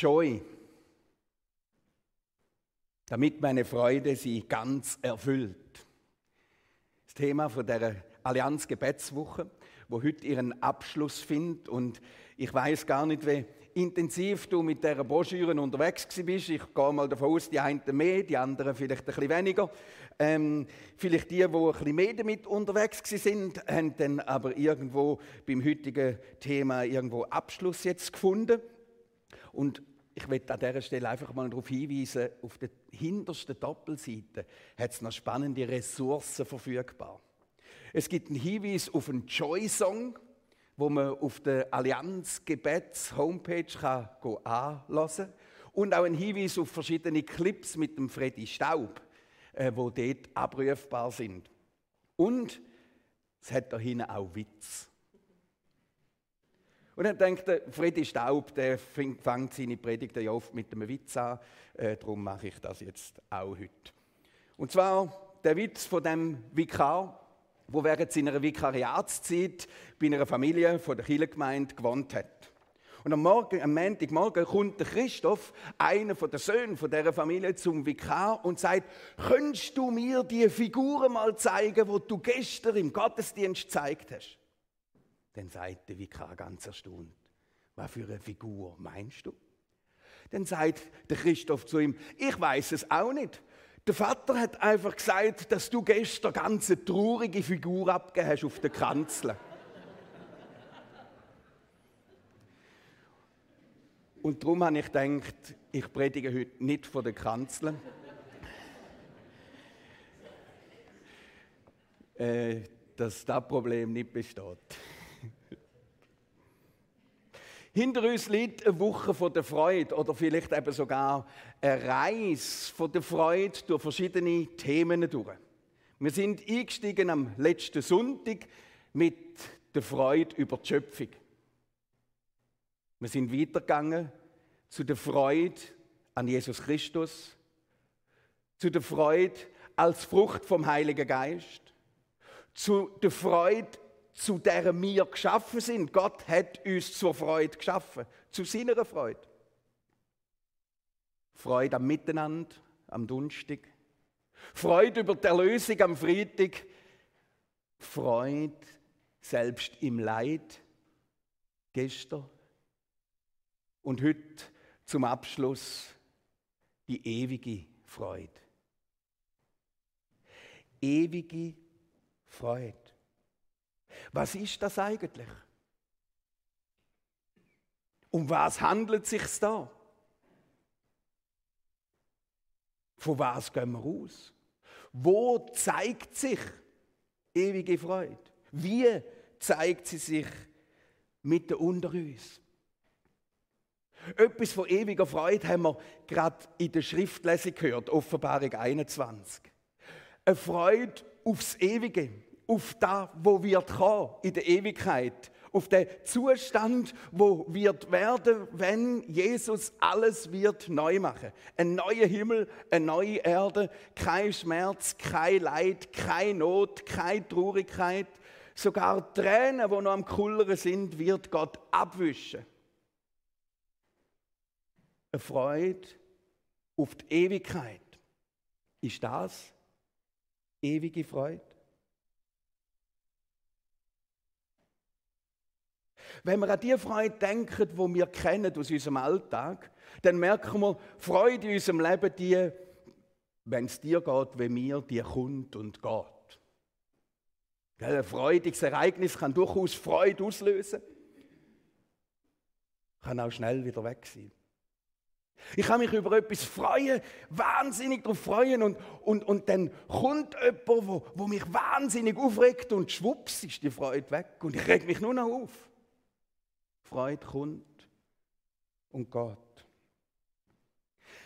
Joy, damit meine Freude sie ganz erfüllt. Das Thema von der Allianz Gebetswoche, wo heute ihren Abschluss findet und ich weiß gar nicht, wie intensiv du mit dieser Broschüre unterwegs bist. Ich gehe mal davon aus, die einen mehr, die anderen vielleicht ein bisschen weniger. Ähm, vielleicht die, die ein bisschen mehr damit unterwegs sind, haben dann aber irgendwo beim heutigen Thema irgendwo Abschluss jetzt gefunden. Und ich möchte an dieser Stelle einfach mal darauf hinweisen, auf der hintersten Doppelseite hat es noch spannende Ressourcen verfügbar. Es gibt einen Hinweis auf einen Joy-Song, wo man auf der Allianz Gebets Homepage kann anlassen und auch einen Hinweis auf verschiedene Clips mit dem Freddy Staub, äh, wo dort abrufbar sind. Und es hat da hinten auch Witz. Und dann denkt der Freddy Staub, der fängt seine Predigten ja oft mit einem Witz an. Äh, darum mache ich das jetzt auch heute. Und zwar der Witz von dem Vikar, wo während seiner Vikariatszeit bei einer Familie von der Kirchengemeinde gewohnt hat. Und am, Morgen, am Montagmorgen kommt der Christoph, einer von den Söhnen von dieser Familie, zum Vikar und sagt, könntest du mir die Figuren mal zeigen, die du gestern im Gottesdienst gezeigt hast? Dann sagt der Vikar ganz erstaunt, was für eine Figur meinst du? Dann sagt der Christoph zu ihm, ich weiß es auch nicht. Der Vater hat einfach gesagt, dass du gestern ganz traurige Figur abgegeben hast auf der Kanzel. Und darum habe ich gedacht, ich predige heute nicht von der Kanzel. äh, dass das Problem nicht besteht. Hinter uns liegt eine Woche von der Freude oder vielleicht eben sogar eine Reise von der Freude durch verschiedene Themen durch. Wir sind eingestiegen am letzten Sonntag mit der Freude über die Schöpfung. Wir sind weitergegangen zu der Freude an Jesus Christus, zu der Freude als Frucht vom Heiligen Geist, zu der Freude zu der wir geschaffen sind. Gott hat uns zur Freude geschaffen, zu seiner Freude. Freude am Miteinander, am Dunstig. Freude über die Erlösung am Freitag. Freude selbst im Leid. Gestern. Und heute zum Abschluss die ewige Freude. Ewige Freude. Was ist das eigentlich? Um was handelt es sich da? Von was gehen wir aus? Wo zeigt sich ewige Freude? Wie zeigt sie sich mitten unter uns? Etwas von ewiger Freude haben wir gerade in der Schriftlesung gehört, Offenbarung 21. Eine Freude aufs Ewige auf das, wo wird kommen in der Ewigkeit, auf den Zustand, wo wird werden, wenn Jesus alles wird neu machen. Ein neuer Himmel, eine neue Erde, kein Schmerz, kein Leid, keine Not, keine Traurigkeit, sogar Tränen, wo noch am Kullern sind, wird Gott abwischen. Eine Freude auf die Ewigkeit. Ist das ewige Freude? Wenn wir an die Freude denken, die wir kennen aus unserem Alltag, dann merken wir, Freude in unserem Leben, die, wenn es dir geht wie mir, die kommt und geht. Ein freudiges Ereignis kann durchaus Freude auslösen, kann auch schnell wieder weg sein. Ich kann mich über etwas freuen, wahnsinnig darauf freuen und, und, und dann kommt jemand, wo mich wahnsinnig aufregt und schwupps ist die Freude weg und ich reg mich nur noch auf. Freude kommt und geht.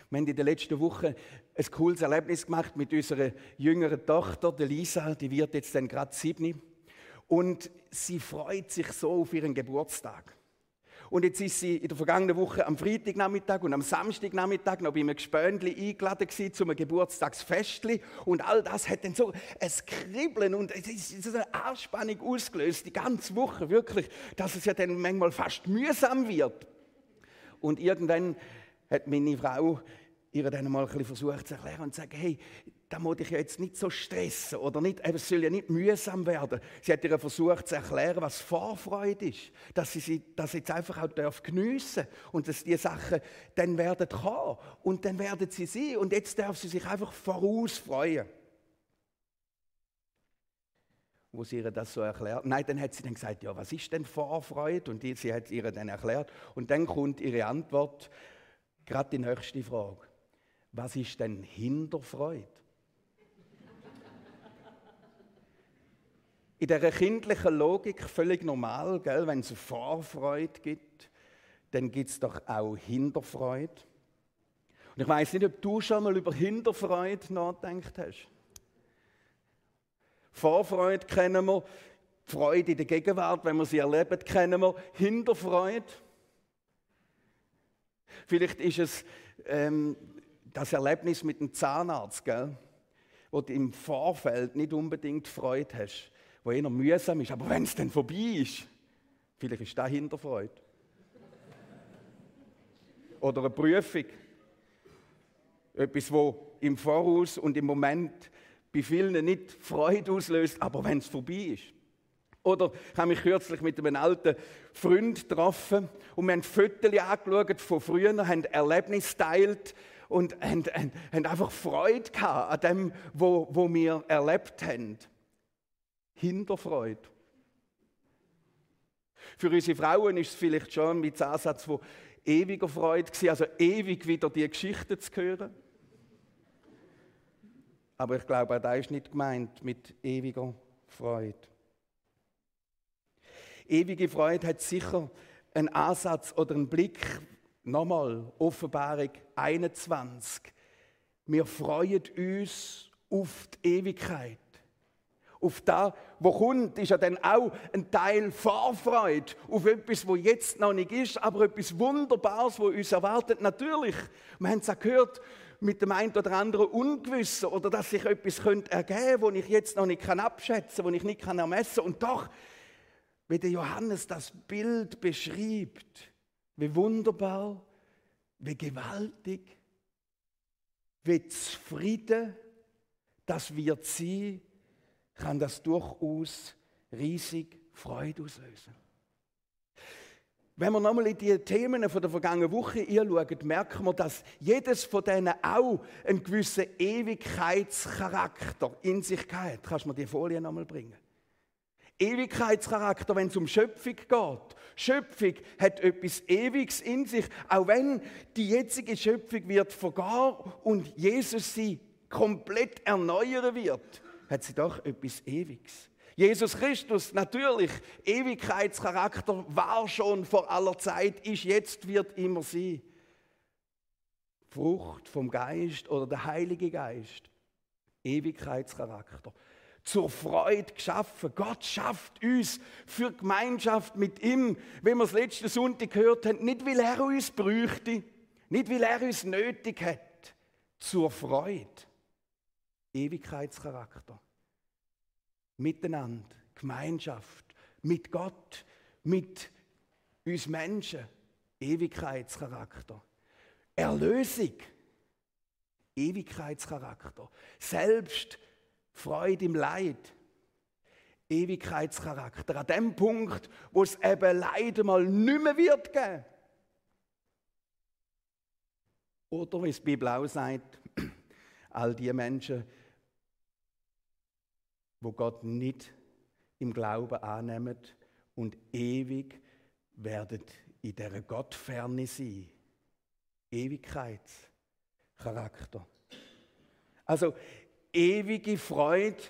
Wir haben in der letzten Woche ein cooles Erlebnis gemacht mit unserer jüngeren Tochter, der Lisa, die wird jetzt dann gerade sieben. Und sie freut sich so auf ihren Geburtstag. Und jetzt ist sie in der vergangenen Woche am Freitagnachmittag und am Samstagnachmittag noch bei einem Gespöndli eingeladen gewesen zu einem Geburtstagsfestli. Und all das hat dann so ein Kribbeln und es ist so eine Anspannung ausgelöst, die ganze Woche wirklich, dass es ja dann manchmal fast mühsam wird. Und irgendwann hat meine Frau ihr dann mal ein bisschen versucht zu erklären und zu sagen, hey, da muss ich ja jetzt nicht so stressen oder nicht, es soll ja nicht mühsam werden. Sie hat ihr versucht zu erklären, was Vorfreude ist, dass sie, sie das jetzt einfach auch darf geniessen und dass die Sachen dann werden kommen und dann werden sie sein und jetzt darf sie sich einfach voraus freuen. Wo sie ihr das so erklärt. Nein, dann hat sie dann gesagt, ja, was ist denn Vorfreude? Und die, sie hat ihr dann erklärt. Und dann kommt ihre Antwort, gerade die nächste Frage. Was ist denn Hinterfreude? In dieser kindlichen Logik völlig normal, gell? wenn es Vorfreude gibt, dann gibt es doch auch Hinterfreude. Und ich weiß nicht, ob du schon mal über Hinterfreude nachgedacht hast. Vorfreude kennen wir, Freude in der Gegenwart, wenn wir sie erleben, kennen wir. Hinterfreude. Vielleicht ist es ähm, das Erlebnis mit dem Zahnarzt, gell? wo du im Vorfeld nicht unbedingt Freude hast wo eher mühsam ist. Aber wenn es dann vorbei ist, vielleicht ist das Hinterfreude. Oder eine Prüfung. Etwas, wo im Voraus und im Moment bei vielen nicht Freude auslöst, aber wenn es vorbei ist. Oder ich habe mich kürzlich mit einem alten Freund getroffen und wir haben Fotos angeschaut von früher, haben Erlebnisse geteilt und haben, haben, haben einfach Freude gehabt an dem, was wir erlebt haben. Hinterfreude. Für unsere Frauen ist es vielleicht schon mit Ansatz von ewiger Freude gewesen, also ewig wieder die Geschichte zu hören. Aber ich glaube, auch das ist nicht gemeint mit ewiger Freude. Ewige Freude hat sicher einen Ansatz oder einen Blick. Nochmal, Offenbarung 21. Wir freuen uns auf die Ewigkeit auf das, was kommt, ist ja dann auch ein Teil Vorfreude auf etwas, wo jetzt noch nicht ist, aber etwas Wunderbares, wo uns erwartet. Natürlich, wir haben es auch gehört, mit dem einen oder anderen Ungewissen oder dass sich etwas könnte ergeben könnte, das ich jetzt noch nicht abschätzen kann, das ich nicht ermessen kann. Und doch, wie der Johannes das Bild beschreibt, wie wunderbar, wie gewaltig, wie zufrieden, dass wir sie kann das durchaus riesig Freude auslösen. Wenn wir nochmal in die Themen der vergangenen Woche anschauen, merken wir, dass jedes von denen auch einen gewissen Ewigkeitscharakter in sich hat. Kannst du mir die Folie nochmal bringen? Ewigkeitscharakter, wenn es um Schöpfung geht. Schöpfung hat etwas Ewiges in sich, auch wenn die jetzige Schöpfung wird vergehen und Jesus sie komplett erneuern wird hat sie doch etwas Ewiges. Jesus Christus, natürlich, Ewigkeitscharakter war schon vor aller Zeit, ist jetzt, wird immer sie. Frucht vom Geist oder der Heilige Geist. Ewigkeitscharakter. Zur Freude geschaffen. Gott schafft uns für Gemeinschaft mit ihm, wie wir es letzten Sonntag gehört haben, nicht weil er uns bräuchte, nicht weil er uns nötig hat, zur Freude. Ewigkeitscharakter. Miteinander, Gemeinschaft, mit Gott, mit uns Menschen, Ewigkeitscharakter. Erlösung, Ewigkeitscharakter. Selbst Freude im Leid, Ewigkeitscharakter. An dem Punkt, wo es eben leider mal nicht mehr wird geben. Oder wie es die Bibel auch sagt, all die Menschen, wo Gott nicht im Glauben annehmen und ewig werdet in der Gottferne sein. Ewigkeitscharakter. Also ewige Freude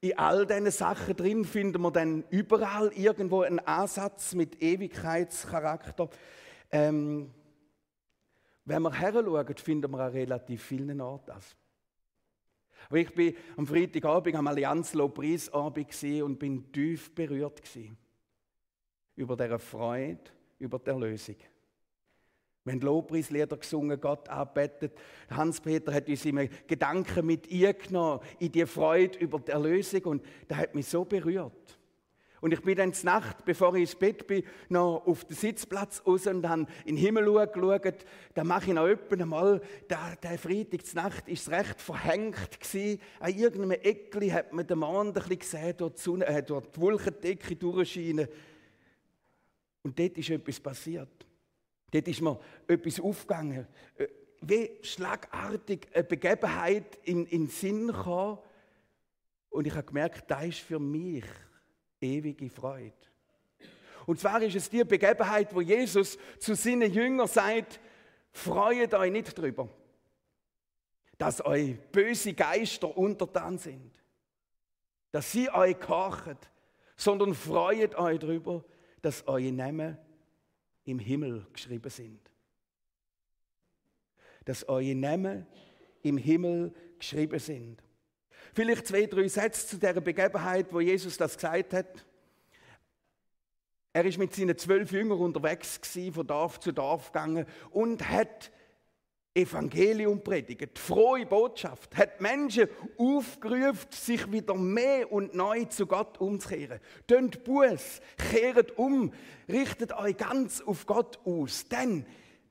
in all diesen Sachen drin finden wir dann überall irgendwo einen Ansatz mit Ewigkeitscharakter. Ähm, wenn wir heranschauen, finden wir an relativ vielen Orten das. Aber ich bin am Freitagabend am Allianz Lobpreisabend und bin tief berührt über diese Freude, über die Erlösung. Haben Lobpreislieder gesungen, Gott arbeitet. Hans-Peter hat uns immer Gedanken mit ihr genommen, in die Freude über die Erlösung und das hat mich so berührt. Und ich bin dann zur Nacht, bevor ich ins Bett bin, noch auf den Sitzplatz raus und habe in den Himmel geschaut. Da mache ich noch öppen einmal, der, der Freitag zur Nacht ist recht verhängt gewesen. An irgendeinem Eckli hat man den Mond ein gesehen, dort die, Sonne, äh, dort die Wolkendecke durchscheinen. Und dort ist etwas passiert. Dort ist mir etwas aufgegangen. Äh, wie schlagartig eine Begebenheit in, in den Sinn kam. Und ich habe gemerkt, das ist für mich ewige Freude. Und zwar ist es die Begebenheit, wo Jesus zu seinen Jüngern sagt, freut euch nicht drüber, dass euch böse Geister untertan sind, dass sie euch kochen, sondern freut euch drüber, dass eure Namen im Himmel geschrieben sind. Dass eure Namen im Himmel geschrieben sind. Vielleicht zwei, drei Sätze zu der Begebenheit, wo Jesus das gesagt hat. Er ist mit seinen zwölf Jüngern unterwegs gewesen, von Dorf zu Dorf gegangen und hat Evangelium predigt, frohe Botschaft, hat Menschen aufgerufen, sich wieder mehr und neu zu Gott umzukehren. Tönt Buß, kehrt um, richtet euch ganz auf Gott aus, denn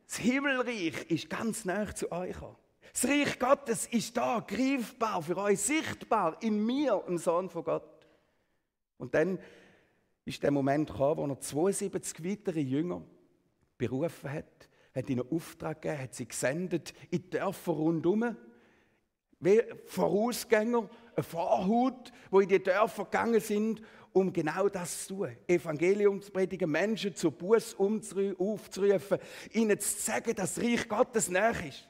das Himmelreich ist ganz nah zu euch gekommen. Das Reich Gottes ist da, greifbar für euch, sichtbar in mir, im Sohn von Gott. Und dann ist der Moment gekommen, wo er 72 weitere Jünger berufen hat, hat ihnen Auftrag gegeben, hat sie gesendet in die Dörfer rundherum, wie Vorausgänger, eine Vorhut, wo in die Dörfer gegangen sind, um genau das zu tun. Evangelium zu predigen, Menschen zu Buß aufzurufen, ihnen zu sagen, dass das Reich Gottes näher ist.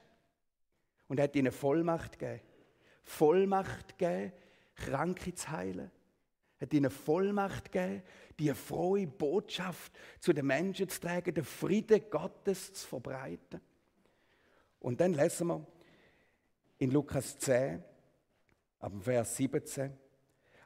Und er hat ihnen Vollmacht gegeben. Vollmacht gegeben, Kranke zu heilen. Er hat ihnen Vollmacht gegeben, die frohe Botschaft zu den Menschen zu tragen, den Frieden Gottes zu verbreiten. Und dann lesen wir in Lukas 10, ab Vers 17,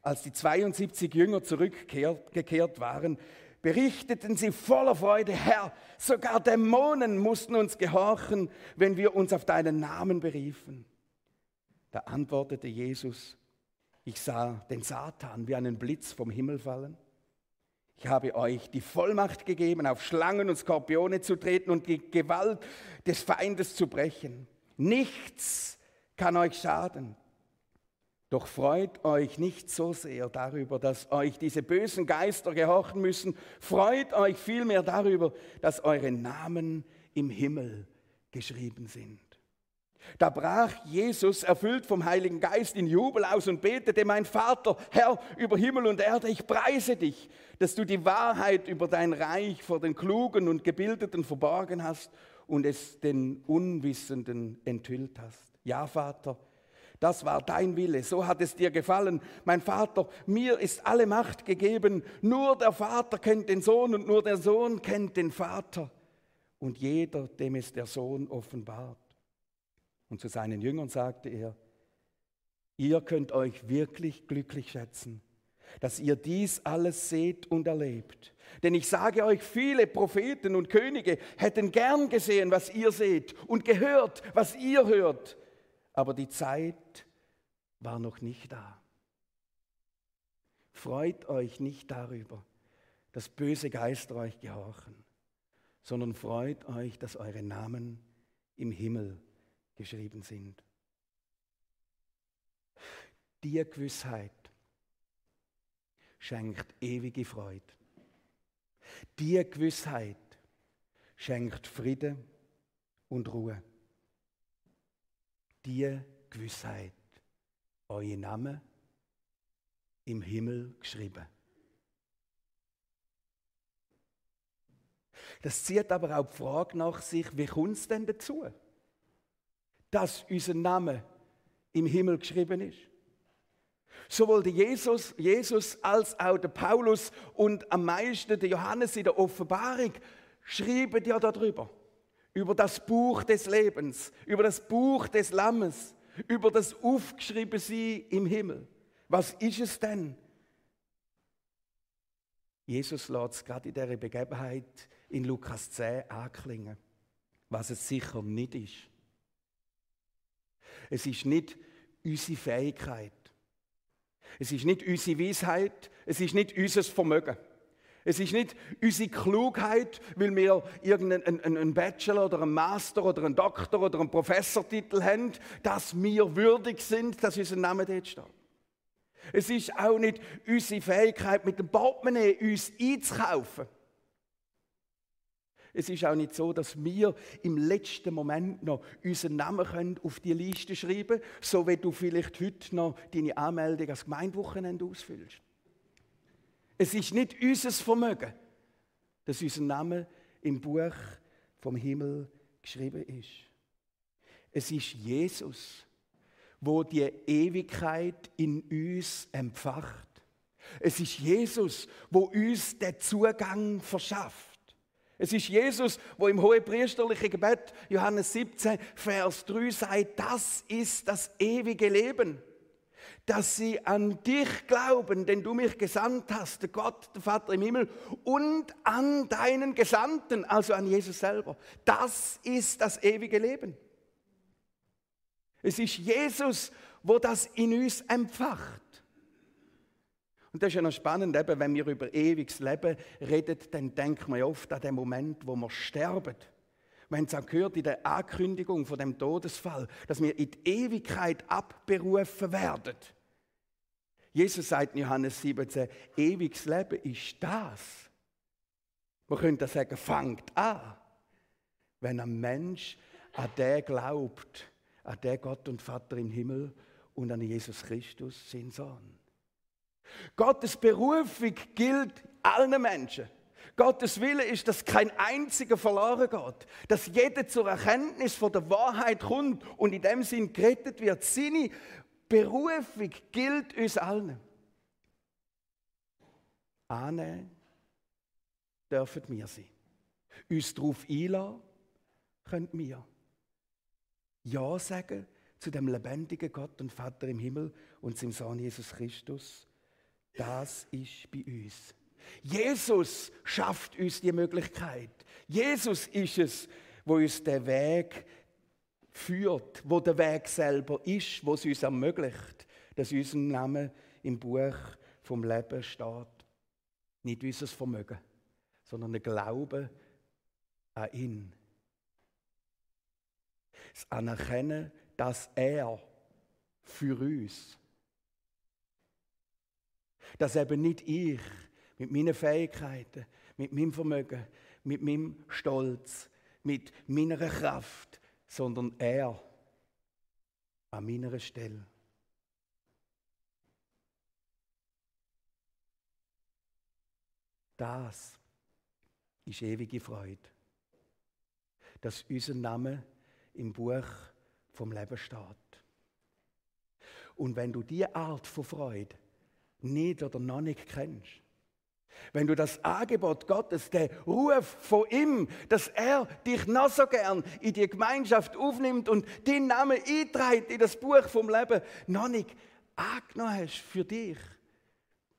als die 72 Jünger zurückgekehrt waren, berichteten sie voller Freude, Herr, sogar Dämonen mussten uns gehorchen, wenn wir uns auf deinen Namen beriefen. Da antwortete Jesus, ich sah den Satan wie einen Blitz vom Himmel fallen. Ich habe euch die Vollmacht gegeben, auf Schlangen und Skorpione zu treten und die Gewalt des Feindes zu brechen. Nichts kann euch schaden. Doch freut euch nicht so sehr darüber, dass euch diese bösen Geister gehorchen müssen. Freut euch vielmehr darüber, dass eure Namen im Himmel geschrieben sind. Da brach Jesus, erfüllt vom Heiligen Geist, in Jubel aus und betete, mein Vater, Herr über Himmel und Erde, ich preise dich, dass du die Wahrheit über dein Reich vor den Klugen und Gebildeten verborgen hast und es den Unwissenden enthüllt hast. Ja, Vater, das war dein Wille, so hat es dir gefallen. Mein Vater, mir ist alle Macht gegeben. Nur der Vater kennt den Sohn und nur der Sohn kennt den Vater. Und jeder, dem es der Sohn offenbart. Und zu seinen Jüngern sagte er, ihr könnt euch wirklich glücklich schätzen, dass ihr dies alles seht und erlebt. Denn ich sage euch, viele Propheten und Könige hätten gern gesehen, was ihr seht und gehört, was ihr hört aber die Zeit war noch nicht da. Freut euch nicht darüber, dass böse Geister euch gehorchen, sondern freut euch, dass eure Namen im Himmel geschrieben sind. Die Gewissheit schenkt ewige Freude. Die Gewissheit schenkt Friede und Ruhe die Gewissheit, euer Name im Himmel geschrieben. Das zieht aber auch die Frage nach sich, wie kommt es denn dazu, dass unser Name im Himmel geschrieben ist? Sowohl der Jesus, Jesus als auch der Paulus und am meisten der Johannes in der Offenbarung schreiben ja darüber über das Buch des Lebens, über das Buch des Lammes, über das aufgeschrieben sie im Himmel. Was ist es denn? Jesus lässt es gerade in dieser Begebenheit in Lukas 10 anklingen, was es sicher nicht ist. Es ist nicht unsere Fähigkeit. Es ist nicht unsere Weisheit, es ist nicht unser Vermögen. Es ist nicht unsere Klugheit, weil wir irgendeinen einen Bachelor oder einen Master oder einen Doktor oder einen Professortitel haben, dass wir würdig sind, dass unser Name dort steht. Es ist auch nicht unsere Fähigkeit, mit dem Portemonnaie uns einzukaufen. Es ist auch nicht so, dass wir im letzten Moment noch unseren Namen können auf die Liste schreiben können, so wie du vielleicht heute noch deine Anmeldung als Gemeindewochenende ausfüllst. Es ist nicht unser Vermögen, dass unser Name im Buch vom Himmel geschrieben ist. Es ist Jesus, wo die Ewigkeit in uns empfacht. Es ist Jesus, wo uns den Zugang verschafft. Es ist Jesus, wo im hohepriesterlichen Gebet Johannes 17, Vers 3 sagt, das ist das ewige Leben dass sie an dich glauben, denn du mich gesandt hast, der Gott, der Vater im Himmel, und an deinen Gesandten, also an Jesus selber. Das ist das ewige Leben. Es ist Jesus, wo das in uns empfacht. Und das ist ja noch spannend, eben, wenn wir über ewiges Leben reden, dann denken wir oft an den Moment, wo wir sterben. Wir haben es auch gehört in der Ankündigung von dem Todesfall, dass wir in die Ewigkeit abberufen werden. Jesus sagt in Johannes 17, ewiges Leben ist das. Man könnte sagen, fangt an, wenn ein Mensch an den glaubt, an den Gott und Vater im Himmel und an Jesus Christus, sein Sohn. Gottes Berufung gilt allen Menschen. Gottes Wille ist, dass kein einziger verloren geht, dass jeder zur Erkenntnis von der Wahrheit kommt und in dem Sinn gerettet wird. Seine Berufung gilt uns allen. Annehmen dürfen wir sie. Uns darauf einladen können wir. Ja sagen zu dem lebendigen Gott und Vater im Himmel und zum Sohn Jesus Christus. Das ist bei uns. Jesus schafft uns die Möglichkeit. Jesus ist es, wo uns den Weg führt, wo der Weg selber ist, wo es uns ermöglicht, dass unser Name im Buch vom Leben steht. Nicht unser Vermögen, sondern der Glaube an ihn. Das Anerkennen, dass er für uns, dass eben nicht ich mit meinen Fähigkeiten, mit meinem Vermögen, mit meinem Stolz, mit meiner Kraft, sondern er an meiner Stelle. Das ist ewige Freude, dass unser Name im Buch vom Leben steht. Und wenn du diese Art von Freude nicht oder noch nicht kennst, wenn du das Angebot Gottes, der Ruf von ihm, dass er dich noch so gern in die Gemeinschaft aufnimmt und den Namen einträgt in das Buch vom Leben, noch nicht angenommen hast für dich,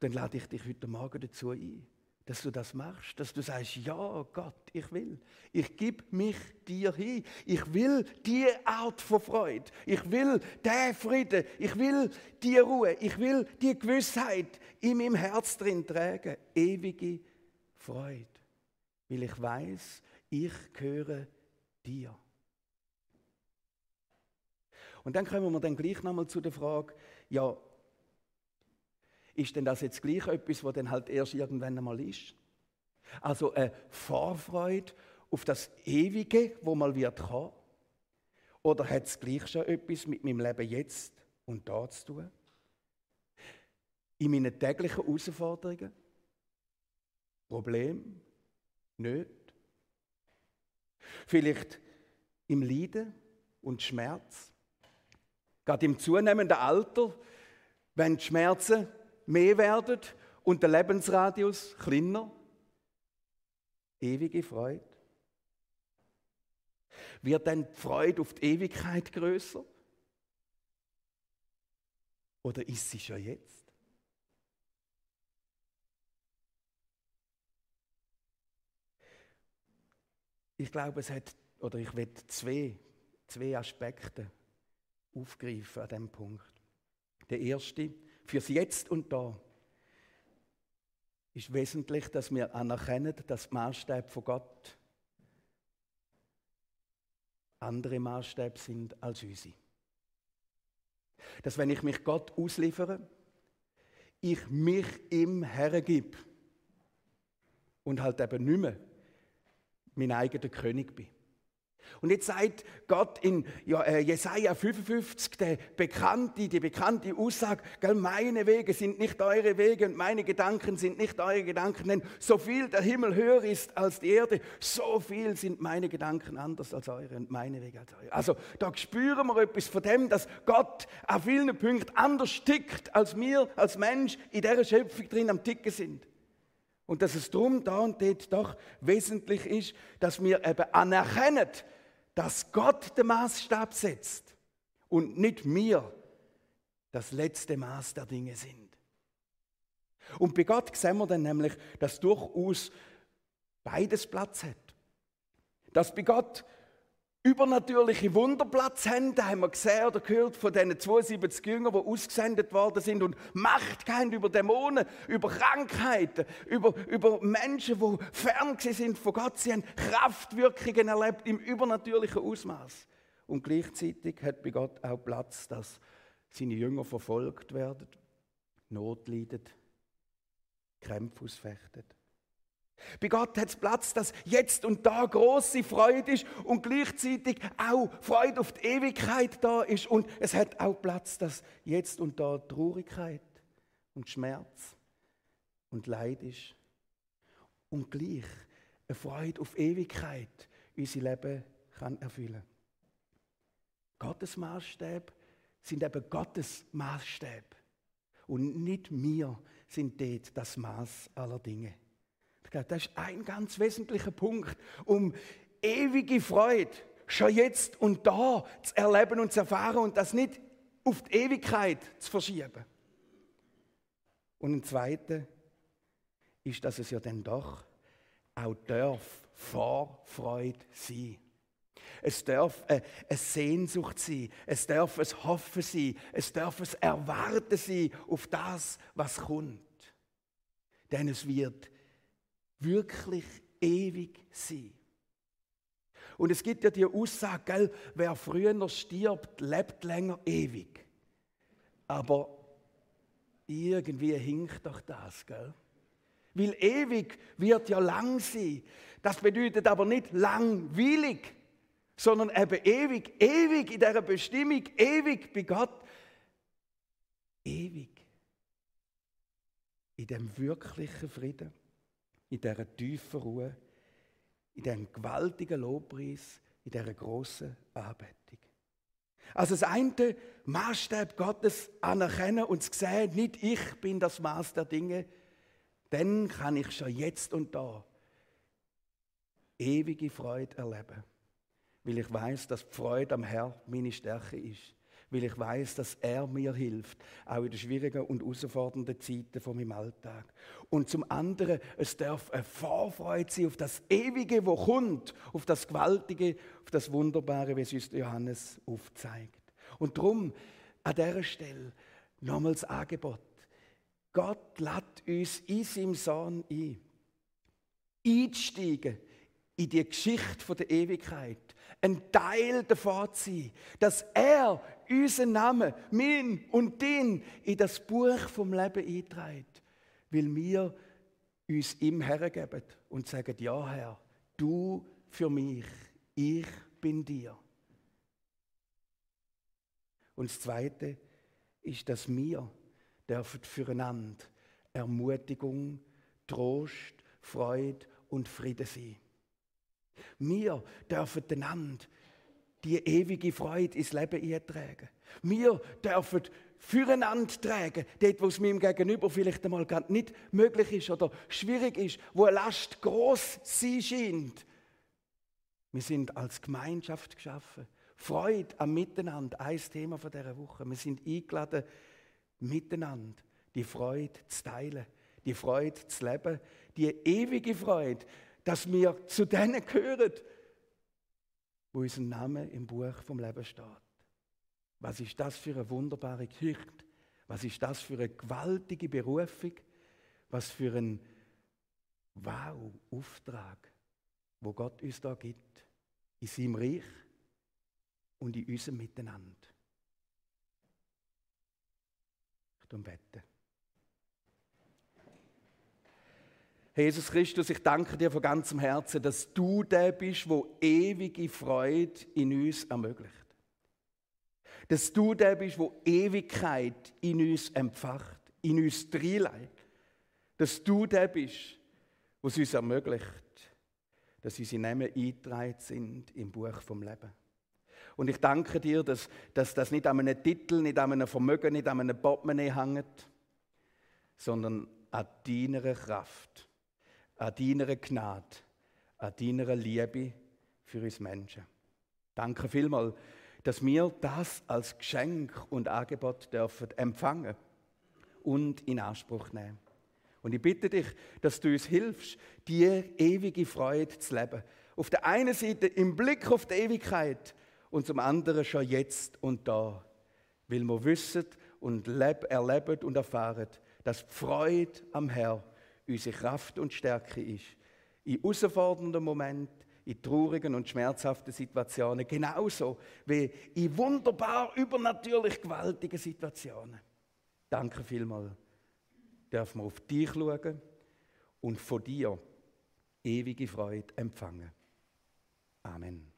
dann lade ich dich heute Morgen dazu ein dass du das machst, dass du sagst, ja Gott, ich will, ich gebe mich dir hin, ich will die Art von Freude, ich will den Frieden, ich will die Ruhe, ich will die Gewissheit in meinem Herz drin tragen, ewige Freude, weil ich weiß, ich gehöre dir. Und dann kommen wir dann gleich nochmal zu der Frage, ja, ist denn das jetzt gleich etwas, was dann halt erst irgendwann einmal ist? Also eine Vorfreude auf das Ewige, wo mal wird kommen? Oder hat es gleich schon etwas mit meinem Leben jetzt und da zu tun? In meinen täglichen Herausforderungen? Problem? Nicht? Vielleicht im Leiden und Schmerz? Gerade im zunehmenden Alter, wenn die Schmerzen mehr werden und der Lebensradius kleiner? Ewige Freude? Wird dann die Freude auf die Ewigkeit größer? Oder ist sie schon jetzt? Ich glaube, es hat, oder ich will zwei, zwei Aspekte aufgreifen an diesem Punkt. Der erste, fürs Jetzt und Da, ist wesentlich, dass wir anerkennen, dass die Maßstäbe von Gott andere Maßstäbe sind als unsere. Dass wenn ich mich Gott ausliefere, ich mich ihm hergib und halt eben nicht mehr mein eigener König bin. Und jetzt sagt Gott in äh, Jesaja 55, der bekannte, die bekannte Aussage, meine Wege sind nicht eure Wege und meine Gedanken sind nicht eure Gedanken, denn so viel der Himmel höher ist als die Erde, so viel sind meine Gedanken anders als eure und meine Wege als eure. Also da spüren wir etwas von dem, dass Gott auf vielen Punkten anders tickt, als wir als Mensch in dieser Schöpfung drin am Ticken sind. Und dass es darum da und dort doch wesentlich ist, dass wir eben anerkennen, dass Gott den Maßstab setzt und nicht wir das letzte Maß der Dinge sind. Und bei Gott sehen wir dann nämlich, dass durchaus beides Platz hat. Dass bei Gott übernatürliche Wunderplatz haben. Da haben wir gesehen oder gehört von diesen 72 Jüngern, die ausgesendet worden sind und Macht haben über Dämonen, über Krankheiten, über, über Menschen, die fern sind von Gott. Sie haben Kraftwirkungen erlebt im übernatürlichen Ausmaß. Und gleichzeitig hat bei Gott auch Platz, dass seine Jünger verfolgt werden, Not leiden, Kämpfe ausfechten. Bei Gott hat es Platz, dass jetzt und da große Freude ist und gleichzeitig auch Freude auf die Ewigkeit da ist. Und es hat auch Platz, dass jetzt und da Traurigkeit und Schmerz und Leid ist. Und gleich eine Freude auf Ewigkeit unser Leben kann erfüllen. Gottes Maßstäbe sind eben Gottes Maßstäbe. Und nicht wir sind dort das Maß aller Dinge. Das ist ein ganz wesentlicher Punkt, um ewige Freude schon jetzt und da zu erleben und zu erfahren und das nicht auf die Ewigkeit zu verschieben. Und ein zweiter ist, dass es ja dann doch auch darf Vorfreude sein. Es darf eine Sehnsucht sein, es darf ein Hoffen sein, es darf ein Erwarten sein auf das, was kommt. Denn es wird wirklich ewig sein. Und es gibt ja die Aussage, gell, wer früher stirbt, lebt länger ewig. Aber irgendwie hinkt doch das, gell? Weil ewig wird ja lang sein. Das bedeutet aber nicht langweilig, sondern eben ewig, ewig in dieser Bestimmung, ewig bei Gott. Ewig. In dem wirklichen Frieden in dieser tiefen Ruhe, in diesem gewaltigen Lobpreis, in dieser großen Anbetung. Also das eine Maßstab Gottes anerkennen und sehen, nicht ich bin das Maß der Dinge, dann kann ich schon jetzt und da ewige Freude erleben, weil ich weiß, dass die Freude am Herrn meine Stärke ist weil ich weiß, dass er mir hilft, auch in den schwierigen und herausfordernden Zeiten von meinem Alltag. Und zum anderen, es darf eine Vorfreude sein auf das Ewige, wo kommt, auf das Gewaltige, auf das Wunderbare, wie es uns Johannes aufzeigt. Und darum an dieser Stelle nochmals Angebot. Gott lädt uns in seinem Sohn ein, einzusteigen in die Geschichte der Ewigkeit, ein Teil davon zu sein, dass er unseren Namen, mein und den, in das Buch vom Leben einträgt, weil wir uns ihm hergeben und sagen, ja Herr, du für mich, ich bin dir. Und das Zweite ist, dass wir dürfen füreinander Ermutigung, Trost, Freude und Friede sein. Wir dürfen einander die ewige Freude ins Leben eintragen. Wir dürfen füreinander tragen, dort, wo es meinem Gegenüber vielleicht einmal nicht möglich ist oder schwierig ist, wo eine Last groß sein scheint. Wir sind als Gemeinschaft geschaffen. Freude am Miteinander, ein Thema von dieser Woche. Wir sind eingeladen, miteinander die Freude zu teilen, die Freude zu leben, die ewige Freude, dass wir zu denen gehören, wo unser Name im Buch vom Leben steht. Was ist das für eine wunderbare Geschichte, Was ist das für eine gewaltige Berufung? Was für ein Wow-Auftrag, wo Gott uns da gibt, in seinem Reich und in unserem Miteinander. Ich bete. Jesus Christus, ich danke dir von ganzem Herzen, dass du der bist, wo ewige Freude in uns ermöglicht. Dass du der bist, wo Ewigkeit in uns empfacht, in uns reinlegt. Dass du der bist, was uns ermöglicht, dass unsere Namen eingetragen sind im Buch vom Leben. Und ich danke dir, dass, dass das nicht an einem Titel, nicht an einem Vermögen, nicht an einem Portemonnaie hängt, sondern an deiner Kraft an deiner Gnade, an deiner Liebe für uns Menschen. Danke vielmals, dass wir das als Geschenk und Angebot dürfen empfangen und in Anspruch nehmen. Und ich bitte dich, dass du uns hilfst, die ewige Freude zu leben. Auf der einen Seite im Blick auf die Ewigkeit und zum anderen schon jetzt und da. Weil wir wissen und erleben und erfahren, dass die Freude am Herrn unsere Kraft und Stärke ist. In herausfordernden Momenten, in traurigen und schmerzhaften Situationen, genauso wie in wunderbar übernatürlich gewaltigen Situationen. Danke vielmals. Dürfen wir auf dich schauen und von dir ewige Freude empfangen. Amen.